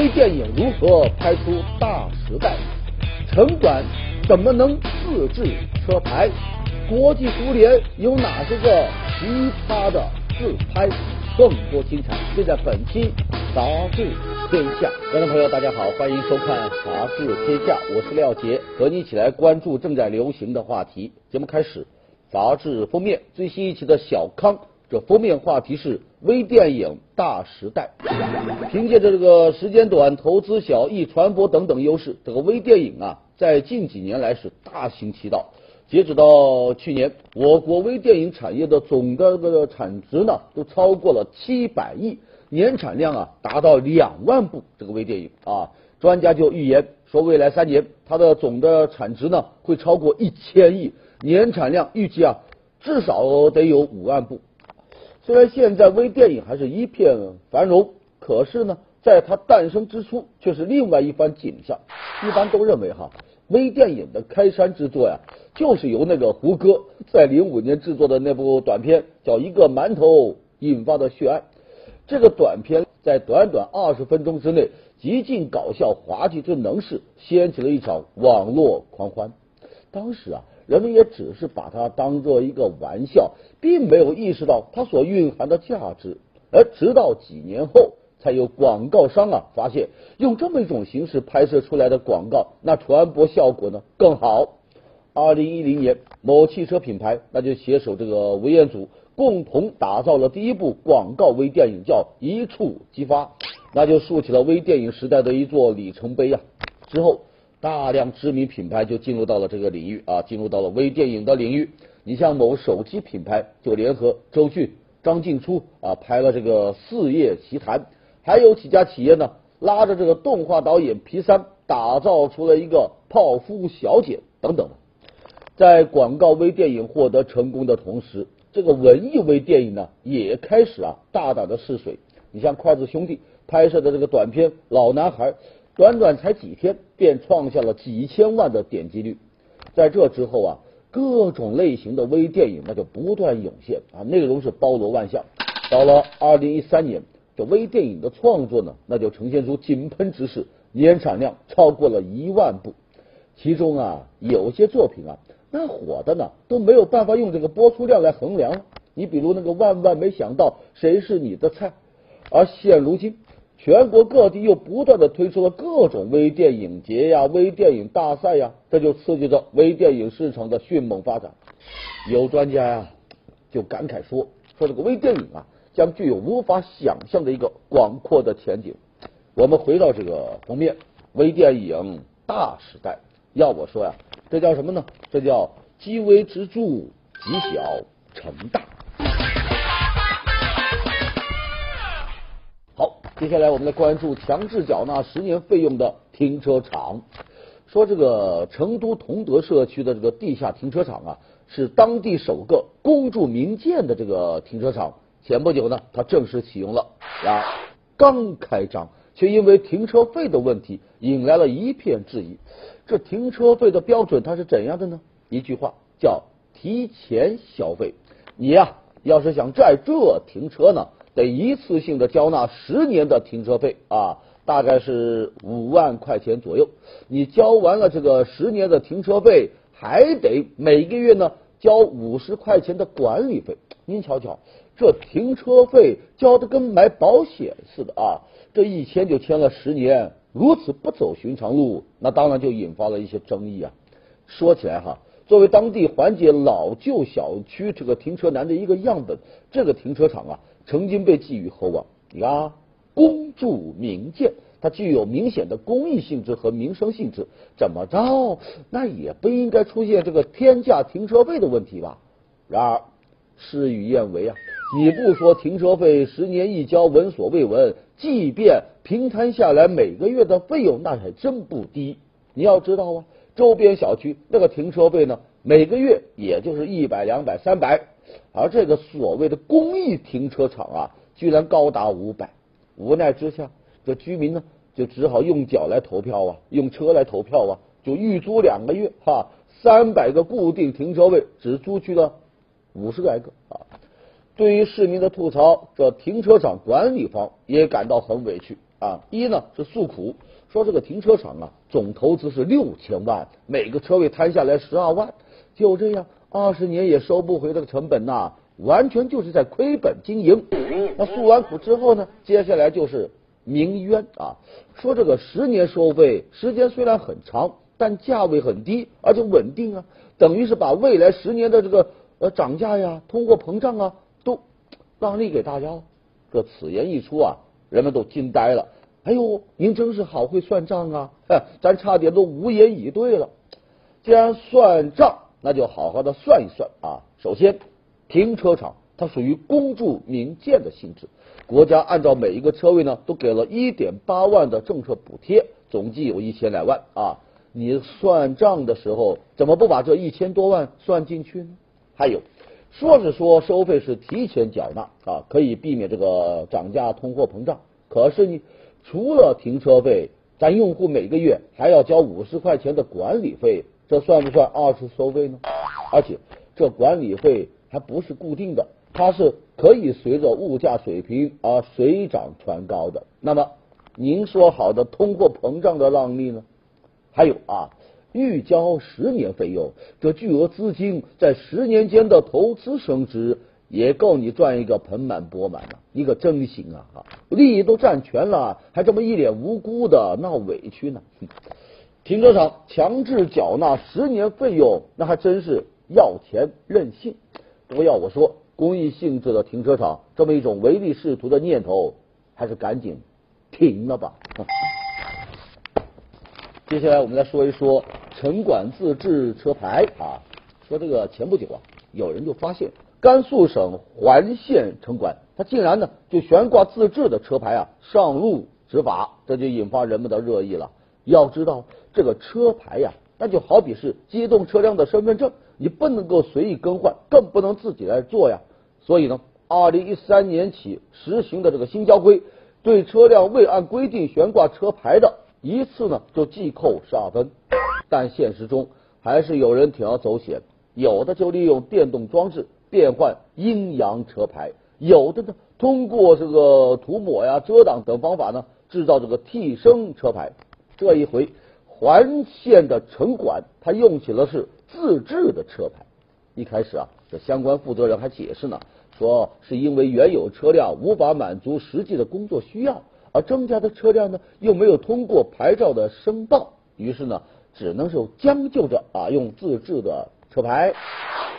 微电影如何拍出大时代？城管怎么能自制车牌？国际足联有哪些个奇葩的自拍？更多精彩就在本期《杂志天下》。观众朋友，大家好，欢迎收看《杂志天下》，我是廖杰，和你一起来关注正在流行的话题。节目开始，杂志封面最新一期的小康。这封面话题是微电影大时代，凭借着这个时间短、投资小、易传播等等优势，这个微电影啊，在近几年来是大行其道。截止到去年，我国微电影产业的总的这个产值呢，都超过了七百亿，年产量啊达到两万部。这个微电影啊，专家就预言说，未来三年它的总的产值呢会超过一千亿，年产量预计啊至少得有五万部。虽然现在微电影还是一片繁荣，可是呢，在它诞生之初却是另外一番景象。一般都认为哈，微电影的开山之作呀，就是由那个胡歌在零五年制作的那部短片叫《一个馒头》引发的血案。这个短片在短短二十分钟之内，极尽搞笑滑稽之能事，掀起了一场网络狂欢。当时啊。人们也只是把它当做一个玩笑，并没有意识到它所蕴含的价值。而直到几年后，才有广告商啊发现，用这么一种形式拍摄出来的广告，那传播效果呢更好。二零一零年，某汽车品牌那就携手这个吴彦祖，共同打造了第一部广告微电影，叫《一触即发》，那就竖起了微电影时代的一座里程碑啊。之后。大量知名品牌就进入到了这个领域啊，进入到了微电影的领域。你像某手机品牌就联合周迅、张静初啊拍了这个《四叶奇谭》，还有几家企业呢拉着这个动画导演皮三打造出了一个《泡芙小姐》等等。在广告微电影获得成功的同时，这个文艺微电影呢也开始啊大胆的试水。你像筷子兄弟拍摄的这个短片《老男孩》。短短才几天，便创下了几千万的点击率。在这之后啊，各种类型的微电影那就不断涌现啊，内容是包罗万象。到了二零一三年，这微电影的创作呢，那就呈现出井喷之势，年产量超过了一万部。其中啊，有些作品啊，那火的呢，都没有办法用这个播出量来衡量。你比如那个万万没想到，谁是你的菜？而现如今。全国各地又不断的推出了各种微电影节呀、微电影大赛呀，这就刺激着微电影市场的迅猛发展。有专家呀就感慨说：“说这个微电影啊，将具有无法想象的一个广阔的前景。”我们回到这个封面，微电影大时代。要我说呀，这叫什么呢？这叫积微之著，积小成大。接下来我们来关注强制缴纳十年费用的停车场。说这个成都同德社区的这个地下停车场啊，是当地首个公住民建的这个停车场。前不久呢，它正式启用了。然而刚开张，却因为停车费的问题引来了一片质疑。这停车费的标准它是怎样的呢？一句话叫提前消费。你呀，要是想在这停车呢？得一次性的交纳十年的停车费啊，大概是五万块钱左右。你交完了这个十年的停车费，还得每个月呢交五十块钱的管理费。您瞧瞧，这停车费交的跟买保险似的啊！这一签就签了十年，如此不走寻常路，那当然就引发了一些争议啊。说起来哈。作为当地缓解老旧小区这个停车难的一个样本，这个停车场啊，曾经被寄予厚望。你看啊，公助民建，它具有明显的公益性质和民生性质，怎么着，那也不应该出现这个天价停车费的问题吧？然而，事与愿违啊！你不说停车费十年一交，闻所未闻。即便平摊下来，每个月的费用那还真不低。你要知道啊。周边小区那个停车费呢，每个月也就是一百、两百、三百，而这个所谓的公益停车场啊，居然高达五百。无奈之下，这居民呢就只好用脚来投票啊，用车来投票啊，就预租两个月哈，三百个固定停车位只租去了五十来个啊。对于市民的吐槽，这停车场管理方也感到很委屈。啊，一呢是诉苦，说这个停车场啊，总投资是六千万，每个车位摊下来十二万，就这样二十年也收不回这个成本呐，完全就是在亏本经营。那诉完苦之后呢，接下来就是鸣冤啊，说这个十年收费时间虽然很长，但价位很低，而且稳定啊，等于是把未来十年的这个呃涨价呀、通货膨胀啊都让利给大家了。这此言一出啊，人们都惊呆了。哎呦，您真是好会算账啊！咱差点都无言以对了。既然算账，那就好好的算一算啊。首先，停车场它属于公助民建的性质，国家按照每一个车位呢，都给了一点八万的政策补贴，总计有一千来万啊。你算账的时候，怎么不把这一千多万算进去呢？还有。说是说收费是提前缴纳啊，可以避免这个涨价、通货膨胀。可是呢，除了停车费，咱用户每个月还要交五十块钱的管理费，这算不算二次收费呢？而且这管理费还不是固定的，它是可以随着物价水平而水涨船高的。那么您说好的通货膨胀的让利呢？还有啊。预交十年费用，这巨额资金在十年间的投资升值，也够你赚一个盆满钵满了。你可真行啊！哈，利益都占全了，还这么一脸无辜的闹委屈呢？停车场强制缴纳十年费用，那还真是要钱任性。不过要我说，公益性质的停车场这么一种唯利是图的念头，还是赶紧停了吧。接下来我们来说一说。城管自制车牌啊，说这个前不久啊，有人就发现甘肃省环县城管，他竟然呢就悬挂自制的车牌啊上路执法，这就引发人们的热议了。要知道这个车牌呀，那就好比是机动车辆的身份证，你不能够随意更换，更不能自己来做呀。所以呢，二零一三年起实行的这个新交规，对车辆未按规定悬挂车牌的，一次呢就记扣十二分。但现实中还是有人铤而走险，有的就利用电动装置变换阴阳车牌，有的呢通过这个涂抹呀、遮挡等方法呢制造这个替身车牌。这一回环县的城管他用起了是自制的车牌。一开始啊，这相关负责人还解释呢，说是因为原有车辆无法满足实际的工作需要，而增加的车辆呢又没有通过牌照的申报，于是呢。只能是将就着啊，用自制的车牌。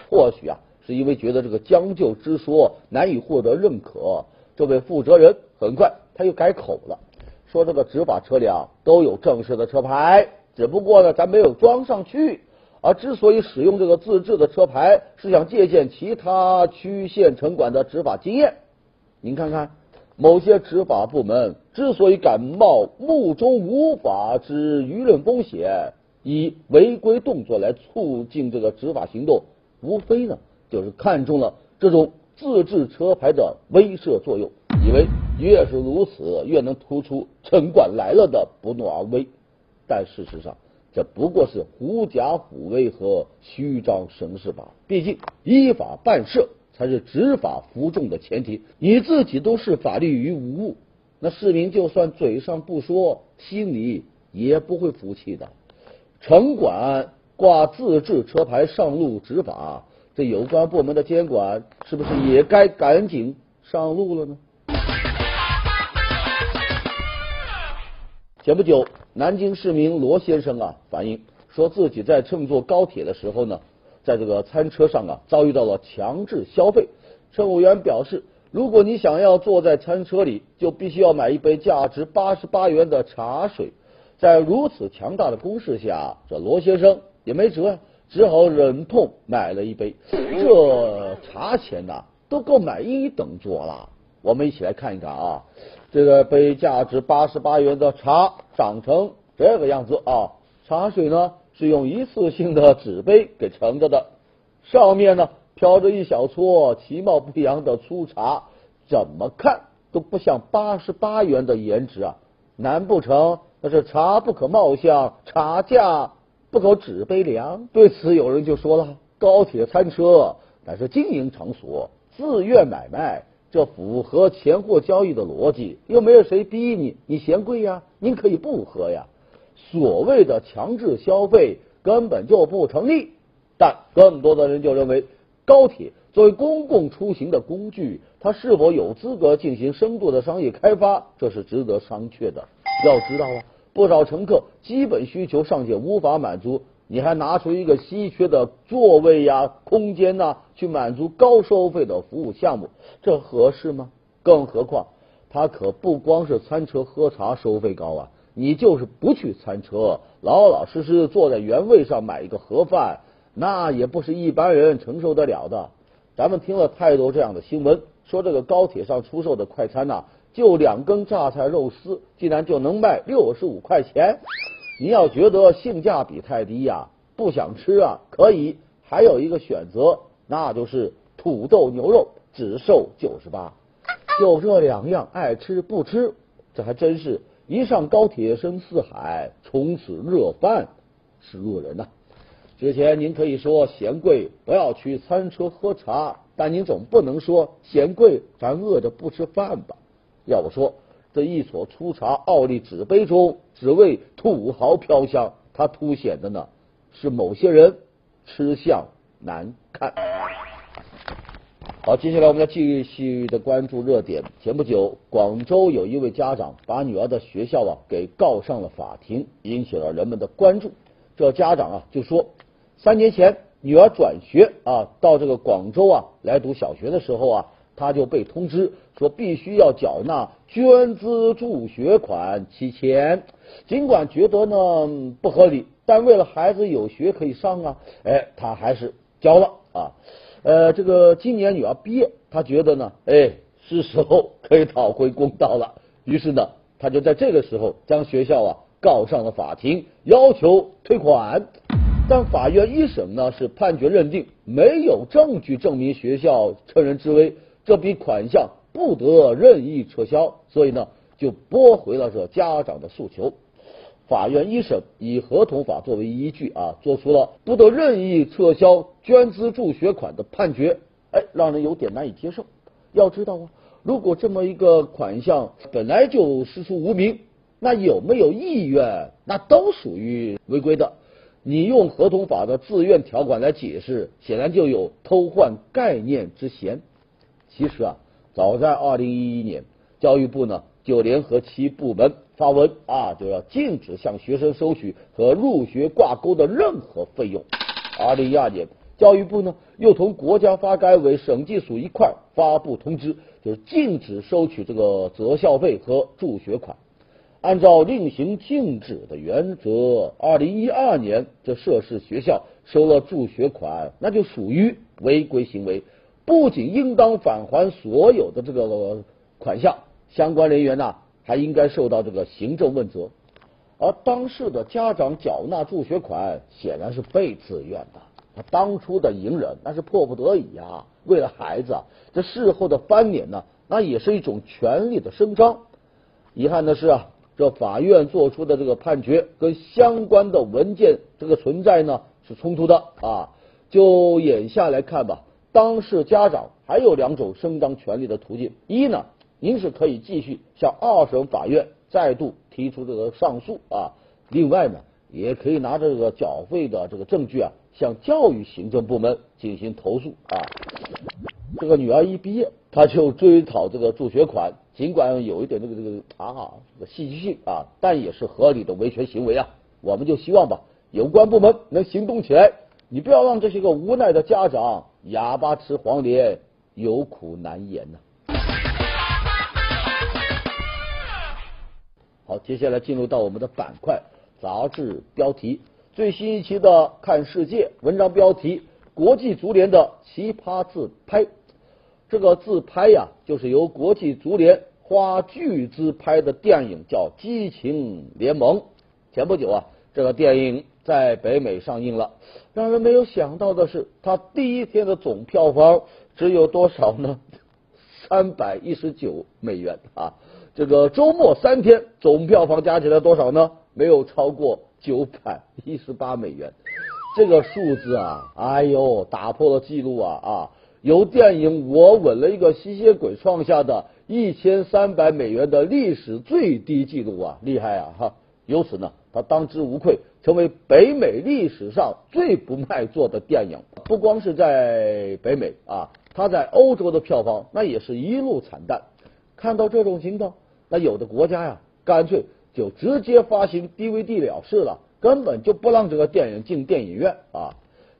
或许啊，是因为觉得这个将就之说难以获得认可，这位负责人很快他又改口了，说这个执法车辆都有正式的车牌，只不过呢，咱没有装上去。而之所以使用这个自制的车牌，是想借鉴其他区县城管的执法经验。您看看。某些执法部门之所以敢冒目中无法之舆论风险，以违规动作来促进这个执法行动，无非呢就是看中了这种自制车牌的威慑作用，以为越是如此，越能突出城管来了的不怒而威。但事实上，这不过是狐假虎威和虚张声势吧？毕竟依法办事。才是执法服众的前提。你自己都视法律于无物，那市民就算嘴上不说，心里也不会服气的。城管挂自制车牌上路执法，这有关部门的监管是不是也该赶紧上路了呢？前不久，南京市民罗先生啊反映说自己在乘坐高铁的时候呢。在这个餐车上啊，遭遇到了强制消费。乘务员表示，如果你想要坐在餐车里，就必须要买一杯价值八十八元的茶水。在如此强大的攻势下，这罗先生也没辙呀，只好忍痛买了一杯。这茶钱呐，都够买一等座了。我们一起来看一看啊，这个杯价值八十八元的茶长成这个样子啊，茶水呢？是用一次性的纸杯给盛着的，上面呢飘着一小撮其貌不扬的粗茶，怎么看都不像八十八元的颜值啊！难不成那是茶不可貌相，茶价不可纸杯凉？对此有人就说了：高铁餐车乃是经营场所，自愿买卖这符合钱货交易的逻辑，又没有谁逼你，你嫌贵呀，您可以不喝呀。所谓的强制消费根本就不成立。但更多的人就认为，高铁作为公共出行的工具，它是否有资格进行深度的商业开发，这是值得商榷的。要知道啊，不少乘客基本需求尚且无法满足。你还拿出一个稀缺的座位呀、空间呐，去满足高收费的服务项目，这合适吗？更何况，他可不光是餐车喝茶收费高啊，你就是不去餐车，老老实实坐在原位上买一个盒饭，那也不是一般人承受得了的。咱们听了太多这样的新闻，说这个高铁上出售的快餐呐，就两根榨菜肉丝，竟然就能卖六十五块钱。您要觉得性价比太低呀，不想吃啊，可以，还有一个选择，那就是土豆牛肉，只售九十八，就这两样，爱吃不吃，这还真是一上高铁深似海，从此热饭是恶人呐。之前您可以说嫌贵不要去餐车喝茶，但您总不能说嫌贵咱饿着不吃饭吧？要我说。这一所粗茶奥利纸杯中，只为土豪飘香，它凸显的呢是某些人吃相难看。好，接下来我们要继续的关注热点。前不久，广州有一位家长把女儿的学校啊给告上了法庭，引起了人们的关注。这家长啊就说，三年前女儿转学啊到这个广州啊来读小学的时候啊。他就被通知说必须要缴纳捐资助学款七千，尽管觉得呢不合理，但为了孩子有学可以上啊，哎，他还是交了啊。呃，这个今年女儿毕业，他觉得呢，哎，是时候可以讨回公道了。于是呢，他就在这个时候将学校啊告上了法庭，要求退款。但法院一审呢是判决认定没有证据证明学校趁人之危。这笔款项不得任意撤销，所以呢就驳回了这家长的诉求。法院一审以合同法作为依据啊，做出了不得任意撤销捐资助学款的判决。哎，让人有点难以接受。要知道啊，如果这么一个款项本来就师出无名，那有没有意愿，那都属于违规的。你用合同法的自愿条款来解释，显然就有偷换概念之嫌。其实啊，早在二零一一年，教育部呢就联合其部门发文啊，就要禁止向学生收取和入学挂钩的任何费用。二零一二年，教育部呢又同国家发改委、审计署一块发布通知，就是禁止收取这个择校费和助学款。按照另行禁止的原则，二零一二年这涉事学校收了助学款，那就属于违规行为。不仅应当返还所有的这个款项，相关人员呢还应该受到这个行政问责。而当事的家长缴纳助学款显然是被自愿的，他当初的隐忍那是迫不得已呀，为了孩子，这事后的翻脸呢，那也是一种权利的伸张。遗憾的是啊，这法院做出的这个判决跟相关的文件这个存在呢是冲突的啊。就眼下来看吧。当事家长还有两种伸张权利的途径：一呢，您是可以继续向二审法院再度提出这个上诉啊；另外呢，也可以拿这个缴费的这个证据啊，向教育行政部门进行投诉啊。这个女儿一毕业，她就追讨这个助学款，尽管有一点这个这个啊这个戏剧性啊，但也是合理的维权行为啊。我们就希望吧，有关部门能行动起来。你不要让这些个无奈的家长哑巴吃黄连，有苦难言呐。好，接下来进入到我们的板块杂志标题，最新一期的《看世界》文章标题：国际足联的奇葩自拍。这个自拍呀，就是由国际足联花巨资拍的电影，叫《激情联盟》。前不久啊，这个电影。在北美上映了，让人没有想到的是，它第一天的总票房只有多少呢？三百一十九美元啊！这个周末三天总票房加起来多少呢？没有超过九百一十八美元。这个数字啊，哎呦，打破了记录啊啊！由电影《我吻了一个吸血鬼》创下的一千三百美元的历史最低纪录啊，厉害啊哈！由此呢，他当之无愧成为北美历史上最不卖座的电影。不光是在北美啊，它在欧洲的票房那也是一路惨淡。看到这种情况，那有的国家呀，干脆就直接发行 DVD 了事了，根本就不让这个电影进电影院啊。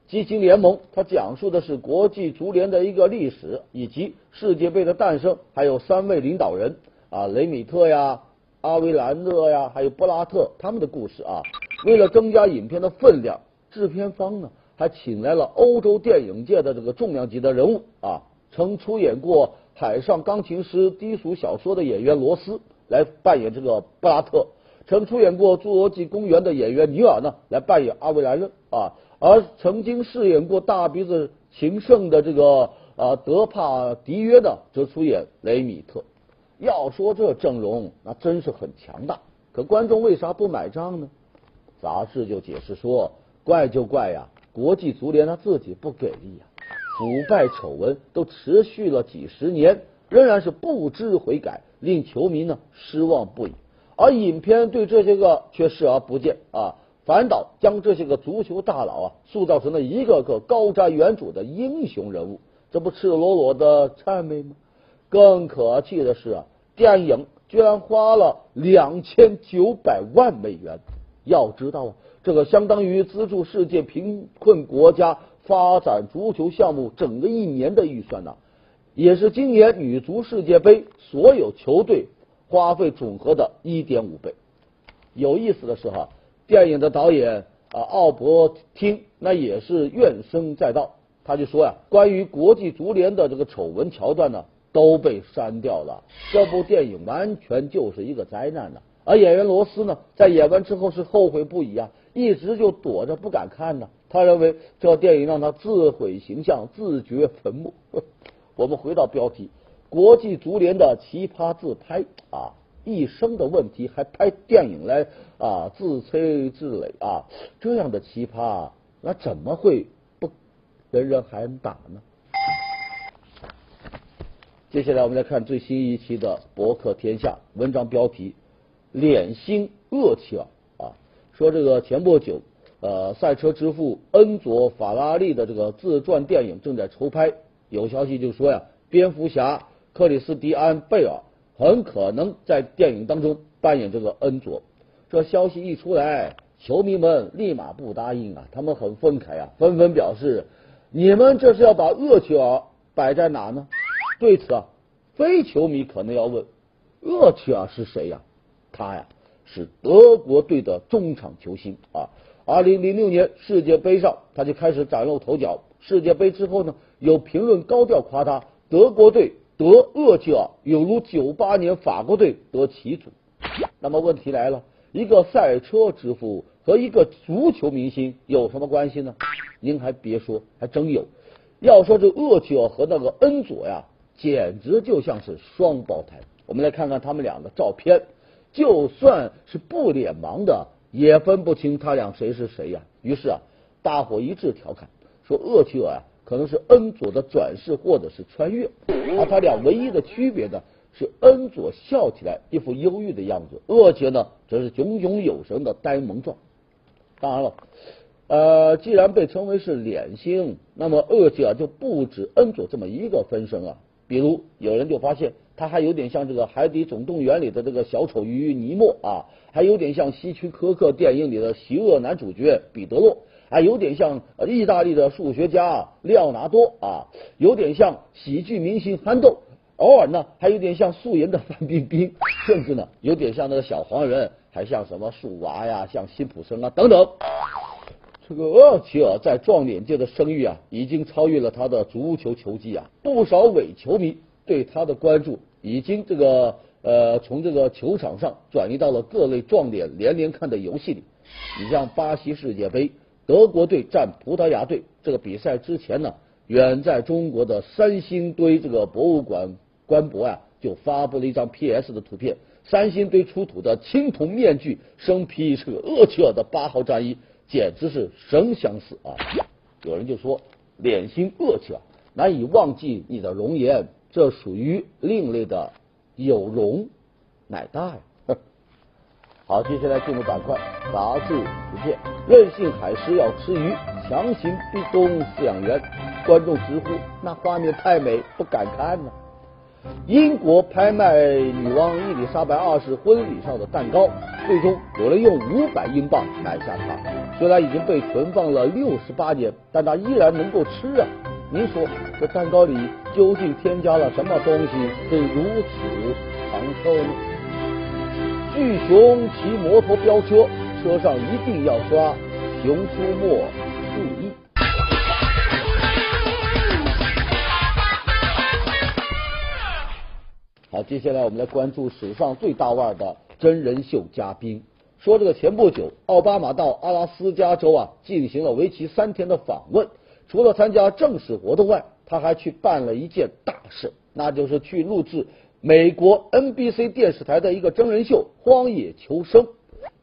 激情联盟，它讲述的是国际足联的一个历史，以及世界杯的诞生，还有三位领导人啊，雷米特呀、阿维兰勒呀，还有布拉特他们的故事啊。为了增加影片的分量，制片方呢还请来了欧洲电影界的这个重量级的人物啊，曾出演过《海上钢琴师》低俗小说的演员罗斯来扮演这个布拉特，曾出演过《侏罗纪公园》的演员尼尔呢来扮演阿维莱勒啊。而曾经饰演过大鼻子情圣的这个啊德帕迪约呢，则出演雷米特。要说这阵容，那真是很强大。可观众为啥不买账呢？杂志就解释说，怪就怪呀，国际足联他自己不给力呀，腐败丑闻都持续了几十年，仍然是不知悔改，令球迷呢失望不已。而影片对这些个却视而不见啊。反倒将这些个足球大佬啊塑造成了一个个高瞻远瞩的英雄人物，这不赤裸裸的谄媚吗？更可气的是啊，电影居然花了两千九百万美元。要知道啊，这个相当于资助世界贫困国家发展足球项目整个一年的预算呢，也是今年女足世界杯所有球队花费总和的一点五倍。有意思的是哈。电影的导演啊，奥伯汀那也是怨声载道，他就说呀，关于国际足联的这个丑闻桥段呢，都被删掉了。这部电影完全就是一个灾难呢。而演员罗斯呢，在演完之后是后悔不已啊，一直就躲着不敢看呢。他认为这电影让他自毁形象，自掘坟墓。我们回到标题，国际足联的奇葩自拍啊。一生的问题还拍电影来啊自吹自擂啊这样的奇葩那怎么会不人人喊打呢？接下来我们来看最新一期的博客天下文章标题：脸心厄齐尔啊，说这个前不久呃赛车之父恩佐法拉利的这个自传电影正在筹拍，有消息就说呀，蝙蝠侠克里斯蒂安贝尔。很可能在电影当中扮演这个恩佐。这消息一出来，球迷们立马不答应啊，他们很愤慨啊，纷纷表示：你们这是要把厄齐尔摆在哪呢？对此啊，非球迷可能要问：厄齐尔是谁呀？他呀是德国队的中场球星啊。二零零六年世界杯上他就开始崭露头角。世界杯之后呢，有评论高调夸他德国队。得厄齐尔有如九八年法国队得旗主，那么问题来了，一个赛车之父和一个足球明星有什么关系呢？您还别说，还真有。要说这厄齐尔和那个恩佐呀，简直就像是双胞胎。我们来看看他们俩的照片，就算是不脸盲的也分不清他俩谁是谁呀。于是啊，大伙一致调侃说厄齐尔啊。可能是恩佐的转世或者是穿越，而他俩唯一的区别呢，是恩佐笑起来一副忧郁的样子，厄齐呢则是炯炯有神的呆萌状。当然了，呃，既然被称为是脸星，那么厄齐啊就不止恩佐这么一个分身啊。比如有人就发现他还有点像这个《海底总动员》里的这个小丑鱼尼莫啊，还有点像希区柯克电影里的邪恶男主角彼得洛。还有点像意大利的数学家利奥纳多啊，有点像喜剧明星憨豆，偶尔呢还有点像素颜的范冰冰，甚至呢有点像那个小黄人，还像什么树娃呀，像辛普森啊等等。这个厄齐尔在撞脸界的声誉啊，已经超越了他的足球球技啊，不少伪球迷对他的关注已经这个呃从这个球场上转移到了各类撞脸连连看的游戏里。你像巴西世界杯。德国队战葡萄牙队这个比赛之前呢，远在中国的三星堆这个博物馆官博啊，就发布了一张 PS 的图片。三星堆出土的青铜面具，生披这个厄齐尔的八号战衣，简直是神相似啊！有人就说脸型厄齐尔难以忘记你的容颜，这属于另类的有容乃大呀。好，接下来进入板块杂志图片，任性海狮要吃鱼，强行逼宫饲养员，观众直呼那画面太美，不敢看呢。英国拍卖女王伊丽莎白二世婚礼上的蛋糕，最终有人用五百英镑买下它。虽然已经被存放了六十八年，但它依然能够吃啊！您说这蛋糕里究竟添加了什么东西，会如此长寿呢？巨熊骑摩托飙车，车上一定要刷《熊出没》注意。好，接下来我们来关注史上最大腕的真人秀嘉宾。说这个前不久，奥巴马到阿拉斯加州啊进行了为期三天的访问，除了参加正式活动外，他还去办了一件大事，那就是去录制美国 NBC 电视台的一个真人秀《荒野求生》。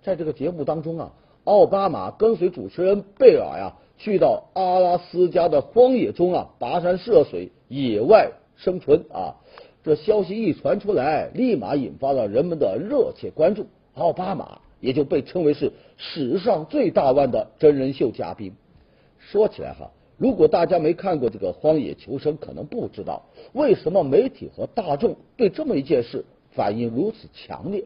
在这个节目当中啊，奥巴马跟随主持人贝尔呀去到阿拉斯加的荒野中啊跋山涉水，野外生存啊。这消息一传出来，立马引发了人们的热切关注。奥巴马也就被称为是史上最大腕的真人秀嘉宾。说起来哈，如果大家没看过这个《荒野求生》，可能不知道为什么媒体和大众对这么一件事反应如此强烈。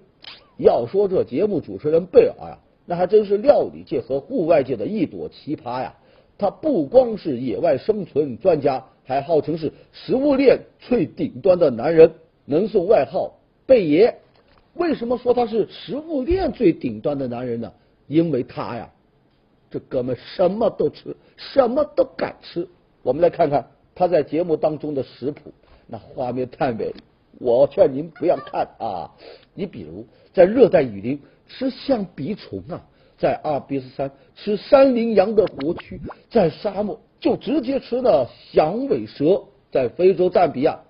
要说这节目主持人贝尔呀，那还真是料理界和户外界的一朵奇葩呀。他不光是野外生存专家。还号称是食物链最顶端的男人，能送外号“贝爷”。为什么说他是食物链最顶端的男人呢？因为他呀，这哥们什么都吃，什么都敢吃。我们来看看他在节目当中的食谱，那画面太美，我劝您不要看啊！你比如在热带雨林吃象鼻虫啊，在阿尔卑斯山吃山羚羊的活蛆，在沙漠。就直接吃了响尾蛇，在非洲赞比亚，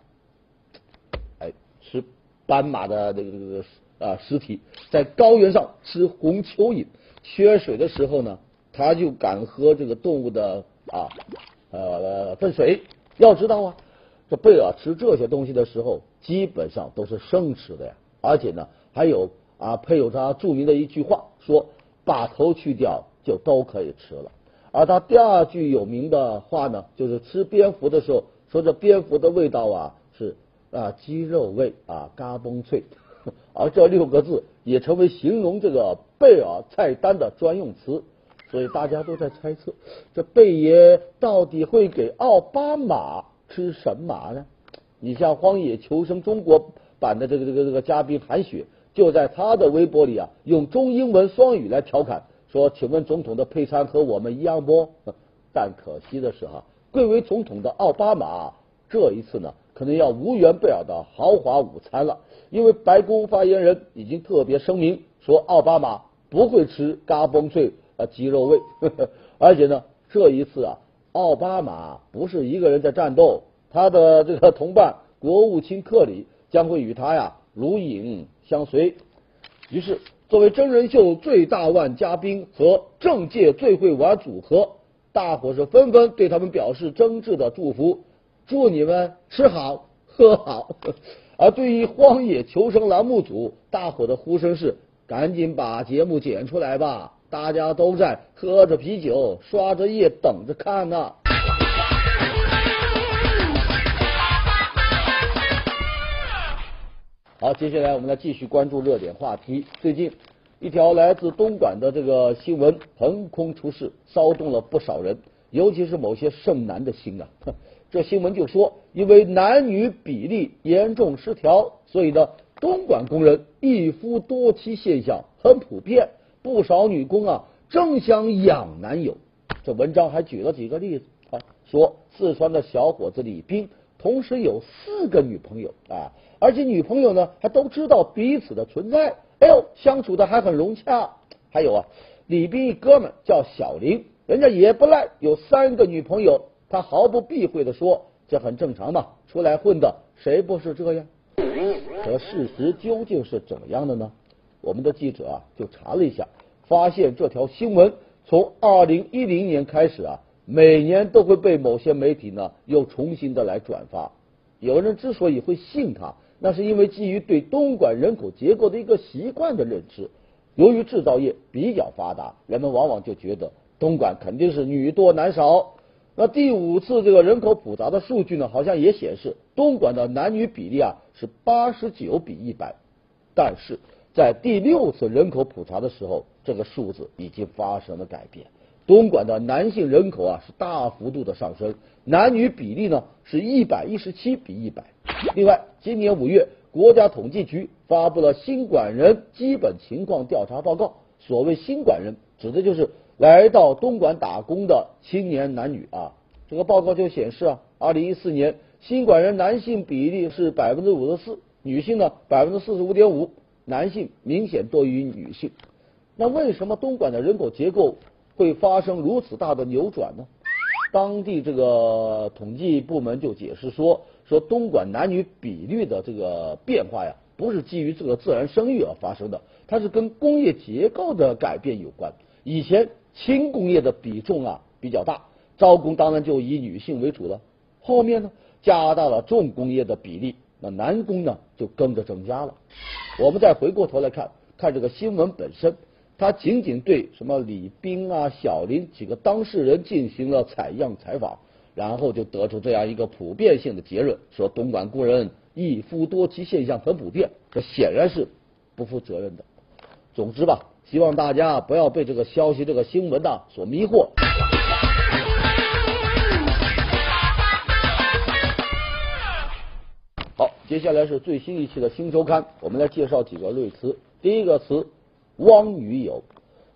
哎，吃斑马的那个那个啊尸体，在高原上吃红蚯蚓，缺水的时候呢，他就敢喝这个动物的啊呃粪水。要知道啊，这贝尔吃这些东西的时候，基本上都是生吃的呀，而且呢，还有啊配有他著名的一句话，说把头去掉就都可以吃了。而他第二句有名的话呢，就是吃蝙蝠的时候说这蝙蝠的味道啊是啊鸡肉味啊嘎嘣脆，而这六个字也成为形容这个贝尔菜单的专用词，所以大家都在猜测这贝爷到底会给奥巴马吃什么呢？你像《荒野求生》中国版的这个这个这个嘉宾韩雪，就在他的微博里啊用中英文双语来调侃。说，请问总统的配餐和我们一样不？但可惜的是哈，贵为总统的奥巴马这一次呢，可能要无缘贝尔的豪华午餐了，因为白宫发言人已经特别声明说，奥巴马不会吃嘎嘣脆啊鸡肉味呵呵，而且呢，这一次啊，奥巴马不是一个人在战斗，他的这个同伴国务卿克里将会与他呀如影相随，于是。作为真人秀最大腕嘉宾和政界最会玩组合，大伙是纷纷对他们表示真挚的祝福，祝你们吃好喝好。而对于荒野求生栏目组，大伙的呼声是：赶紧把节目剪出来吧！大家都在喝着啤酒，刷着夜，等着看呢。好，接下来我们来继续关注热点话题。最近，一条来自东莞的这个新闻横空出世，骚动了不少人，尤其是某些剩男的心啊。这新闻就说，因为男女比例严重失调，所以呢，东莞工人一夫多妻现象很普遍，不少女工啊争相养男友。这文章还举了几个例子啊，说四川的小伙子李斌同时有四个女朋友啊。而且女朋友呢，还都知道彼此的存在，哎呦，相处的还很融洽。还有啊，李斌一哥们叫小林，人家也不赖，有三个女朋友。他毫不避讳的说，这很正常嘛，出来混的谁不是这样？可事实究竟是怎么样的呢？我们的记者啊就查了一下，发现这条新闻从二零一零年开始啊，每年都会被某些媒体呢又重新的来转发。有人之所以会信他，那是因为基于对东莞人口结构的一个习惯的认知。由于制造业比较发达，人们往往就觉得东莞肯定是女多男少。那第五次这个人口普查的数据呢，好像也显示东莞的男女比例啊是八十九比一百，但是在第六次人口普查的时候，这个数字已经发生了改变。东莞的男性人口啊是大幅度的上升，男女比例呢是一百一十七比一百。另外，今年五月，国家统计局发布了新莞人基本情况调查报告。所谓新莞人，指的就是来到东莞打工的青年男女啊。这个报告就显示啊，二零一四年新莞人男性比例是百分之五十四，女性呢百分之四十五点五，男性明显多于女性。那为什么东莞的人口结构？会发生如此大的扭转呢？当地这个统计部门就解释说，说东莞男女比率的这个变化呀，不是基于这个自然生育而发生的，它是跟工业结构的改变有关。以前轻工业的比重啊比较大，招工当然就以女性为主了。后面呢，加大了重工业的比例，那男工呢就跟着增加了。我们再回过头来看看这个新闻本身。他仅仅对什么李冰啊、小林几个当事人进行了采样采访，然后就得出这样一个普遍性的结论：说东莞工人一夫多妻现象很普遍，这显然是不负责任的。总之吧，希望大家不要被这个消息、这个新闻呐所迷惑。接下来是最新一期的新周刊，我们来介绍几个类词。第一个词。汪女友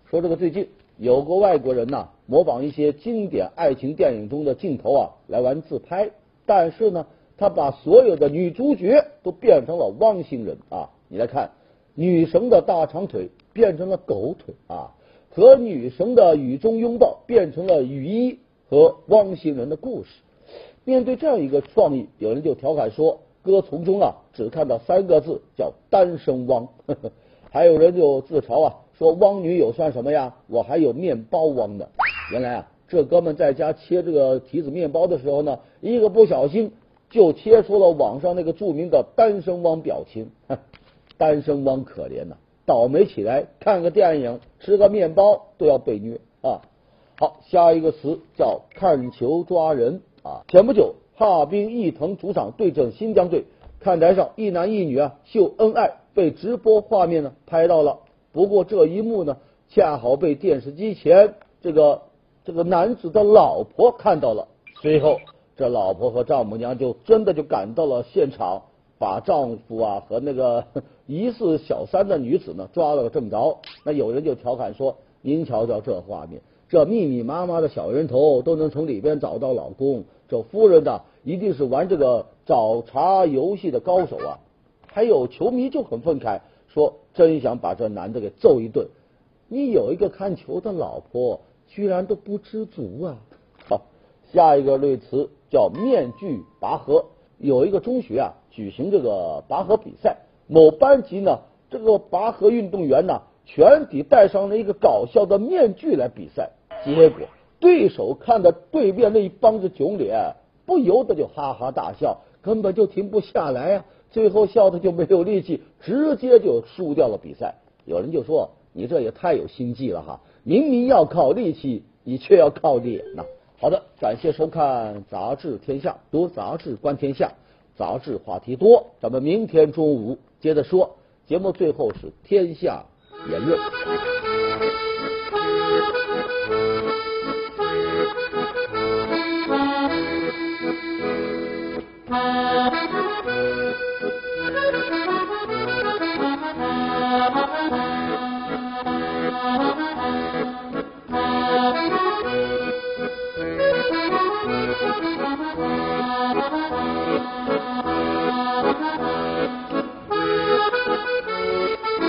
说：“这个最近有个外国人呐，模仿一些经典爱情电影中的镜头啊，来玩自拍。但是呢，他把所有的女主角都变成了汪星人啊！你来看，女神的大长腿变成了狗腿啊，和女神的雨中拥抱变成了雨衣和汪星人的故事。面对这样一个创意，有人就调侃说，歌从中啊，只看到三个字，叫单身汪。”还有人就自嘲啊，说汪女友算什么呀？我还有面包汪呢。原来啊，这哥们在家切这个提子面包的时候呢，一个不小心就切出了网上那个著名的单身汪表情。单身汪可怜呐，倒霉起来看个电影、吃个面包都要被虐啊。好，下一个词叫看球抓人啊。前不久，哈尔滨毅腾主场对阵新疆队，看台上一男一女啊秀恩爱。被直播画面呢拍到了，不过这一幕呢恰好被电视机前这个这个男子的老婆看到了。随后，这老婆和丈母娘就真的就赶到了现场，把丈夫啊和那个 疑似小三的女子呢抓了个正着。那有人就调侃说：“您瞧瞧这画面，这密密麻麻的小人头都能从里边找到老公，这夫人呢一定是玩这个找茬游戏的高手啊。”还有球迷就很愤慨，说真想把这男的给揍一顿。你有一个看球的老婆，居然都不知足啊！好，下一个类词叫面具拔河。有一个中学啊，举行这个拔河比赛，某班级呢，这个拔河运动员呢，全体戴上了一个搞笑的面具来比赛。结果对手看到对面那一帮子囧脸，不由得就哈哈大笑，根本就停不下来呀。最后笑的就没有力气，直接就输掉了比赛。有人就说：“你这也太有心计了哈！明明要靠力气，你却要靠脸呐。”好的，感谢收看《杂志天下》，读杂志观天下，杂志话题多。咱们明天中午接着说。节目最后是天下言论。